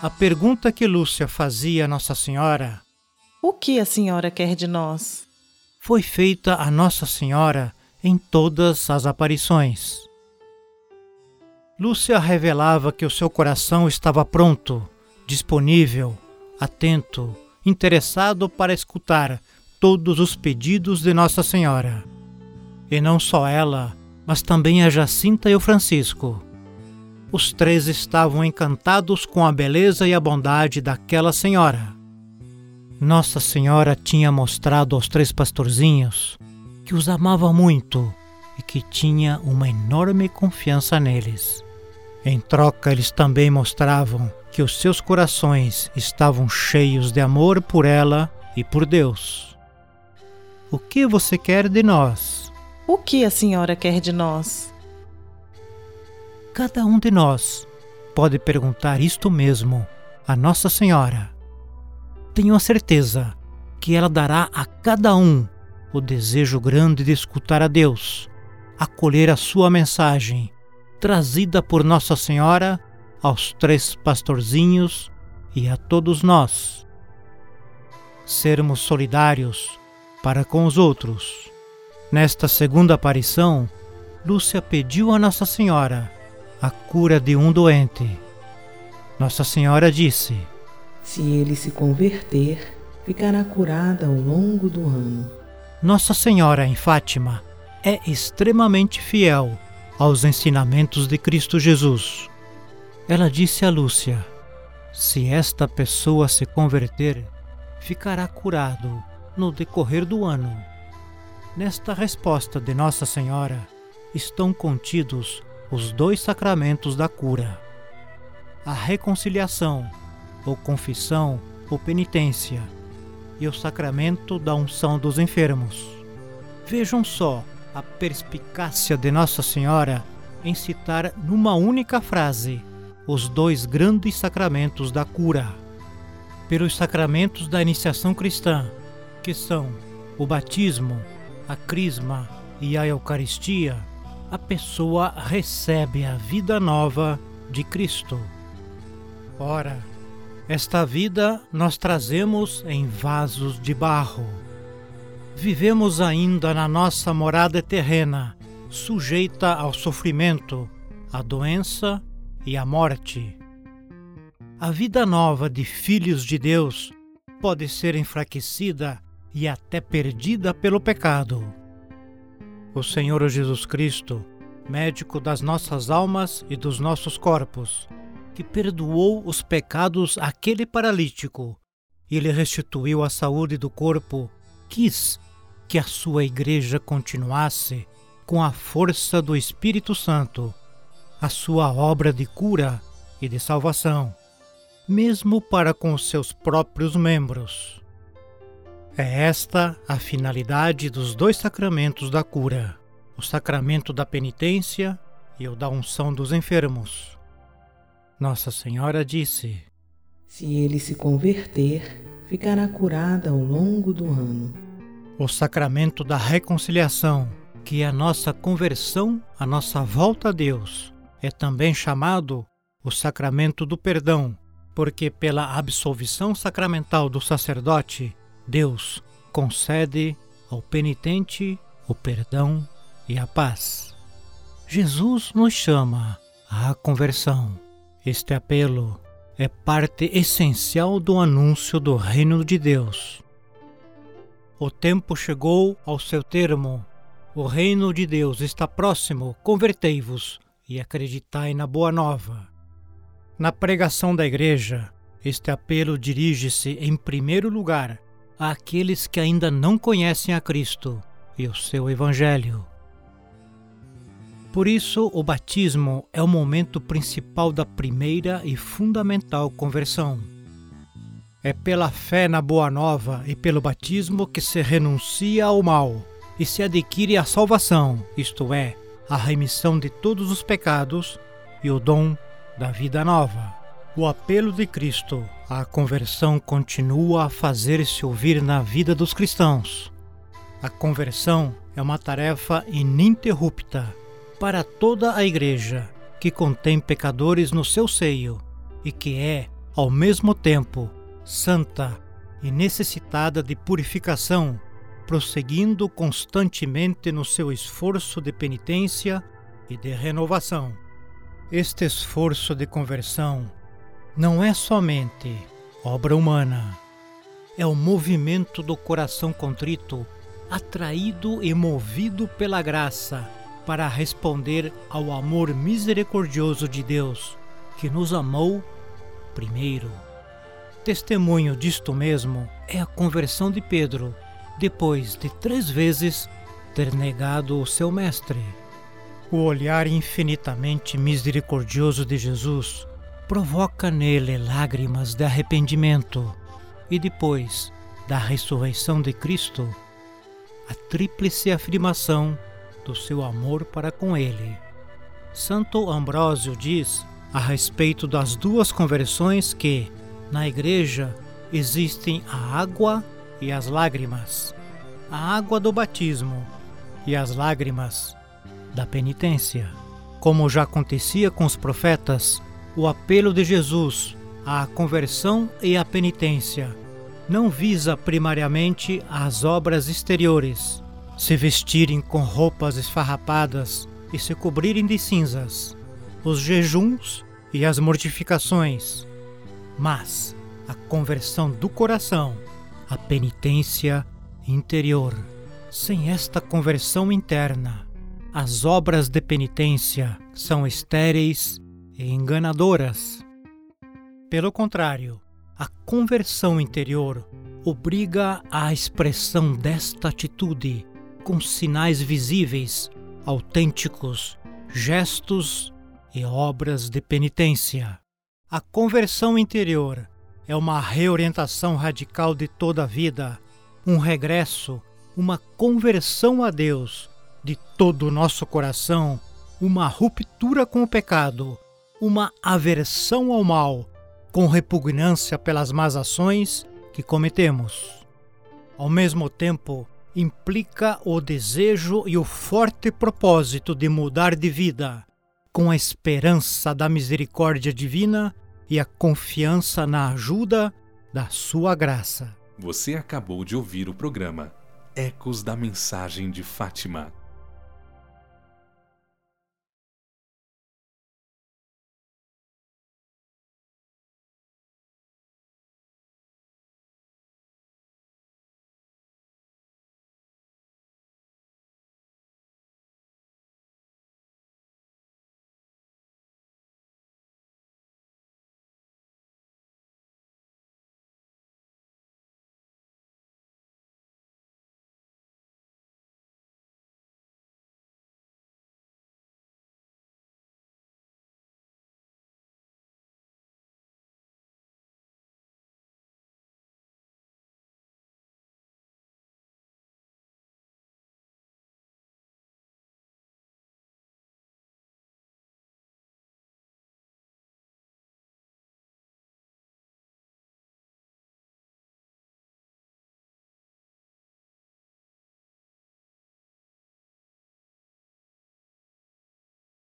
A pergunta que Lúcia fazia a Nossa Senhora O que a senhora quer de nós? foi feita a Nossa Senhora em todas as aparições. Lúcia revelava que o seu coração estava pronto, disponível, atento, interessado para escutar todos os pedidos de Nossa Senhora. E não só ela, mas também a Jacinta e o Francisco. Os três estavam encantados com a beleza e a bondade daquela senhora. Nossa Senhora tinha mostrado aos três pastorzinhos que os amava muito e que tinha uma enorme confiança neles. Em troca, eles também mostravam que os seus corações estavam cheios de amor por ela e por Deus. O que você quer de nós? O que a senhora quer de nós? Cada um de nós pode perguntar isto mesmo a Nossa Senhora. Tenho a certeza que ela dará a cada um o desejo grande de escutar a Deus, acolher a sua mensagem, trazida por Nossa Senhora aos três pastorzinhos e a todos nós. Sermos solidários para com os outros. Nesta segunda aparição, Lúcia pediu a Nossa Senhora a cura de um doente. Nossa Senhora disse: Se ele se converter, ficará curada ao longo do ano. Nossa Senhora em Fátima é extremamente fiel aos ensinamentos de Cristo Jesus. Ela disse a Lúcia: Se esta pessoa se converter, ficará curado no decorrer do ano. Nesta resposta de Nossa Senhora estão contidos os dois sacramentos da cura: a reconciliação, ou confissão, ou penitência, e o sacramento da unção dos enfermos. Vejam só a perspicácia de Nossa Senhora em citar numa única frase os dois grandes sacramentos da cura. Pelos sacramentos da iniciação cristã, que são o batismo, a crisma e a Eucaristia, a pessoa recebe a vida nova de Cristo. Ora, esta vida nós trazemos em vasos de barro. Vivemos ainda na nossa morada terrena, sujeita ao sofrimento, à doença e à morte. A vida nova de filhos de Deus pode ser enfraquecida e até perdida pelo pecado. O Senhor Jesus Cristo, médico das nossas almas e dos nossos corpos, que perdoou os pecados àquele paralítico e lhe restituiu a saúde do corpo, quis que a sua igreja continuasse com a força do Espírito Santo a sua obra de cura e de salvação, mesmo para com seus próprios membros. É esta a finalidade dos dois sacramentos da cura, o sacramento da penitência e o da unção dos enfermos. Nossa Senhora disse: Se ele se converter, ficará curada ao longo do ano. O sacramento da reconciliação, que é a nossa conversão, a nossa volta a Deus, é também chamado o sacramento do perdão, porque pela absolvição sacramental do sacerdote, Deus concede ao penitente o perdão e a paz. Jesus nos chama à conversão. Este apelo é parte essencial do anúncio do reino de Deus. O tempo chegou ao seu termo. O reino de Deus está próximo. Convertei-vos e acreditai na boa nova. Na pregação da igreja, este apelo dirige-se em primeiro lugar àqueles que ainda não conhecem a Cristo e o seu evangelho. Por isso, o batismo é o momento principal da primeira e fundamental conversão. É pela fé na Boa Nova e pelo batismo que se renuncia ao mal e se adquire a salvação, isto é, a remissão de todos os pecados e o dom da vida nova. O apelo de Cristo à conversão continua a fazer-se ouvir na vida dos cristãos. A conversão é uma tarefa ininterrupta para toda a Igreja que contém pecadores no seu seio e que é ao mesmo tempo santa e necessitada de purificação, prosseguindo constantemente no seu esforço de penitência e de renovação. Este esforço de conversão não é somente obra humana, é o movimento do coração contrito, atraído e movido pela graça para responder ao amor misericordioso de Deus, que nos amou primeiro. Testemunho disto mesmo é a conversão de Pedro, depois de três vezes ter negado o seu Mestre. O olhar infinitamente misericordioso de Jesus provoca nele lágrimas de arrependimento e depois da ressurreição de Cristo, a tríplice afirmação do seu amor para com ele. Santo Ambrósio diz a respeito das duas conversões que, na igreja, existem a água e as lágrimas. A água do batismo e as lágrimas da penitência. Como já acontecia com os profetas, o apelo de Jesus à conversão e à penitência não visa primariamente as obras exteriores, se vestirem com roupas esfarrapadas e se cobrirem de cinzas, os jejuns e as mortificações, mas a conversão do coração, a penitência interior. Sem esta conversão interna, as obras de penitência são estéreis e enganadoras. Pelo contrário, a conversão interior obriga à expressão desta atitude com sinais visíveis, autênticos, gestos e obras de penitência. A conversão interior é uma reorientação radical de toda a vida, um regresso, uma conversão a Deus de todo o nosso coração, uma ruptura com o pecado, uma aversão ao mal, com repugnância pelas más ações que cometemos. Ao mesmo tempo, implica o desejo e o forte propósito de mudar de vida, com a esperança da misericórdia divina e a confiança na ajuda da sua graça. Você acabou de ouvir o programa Ecos da Mensagem de Fátima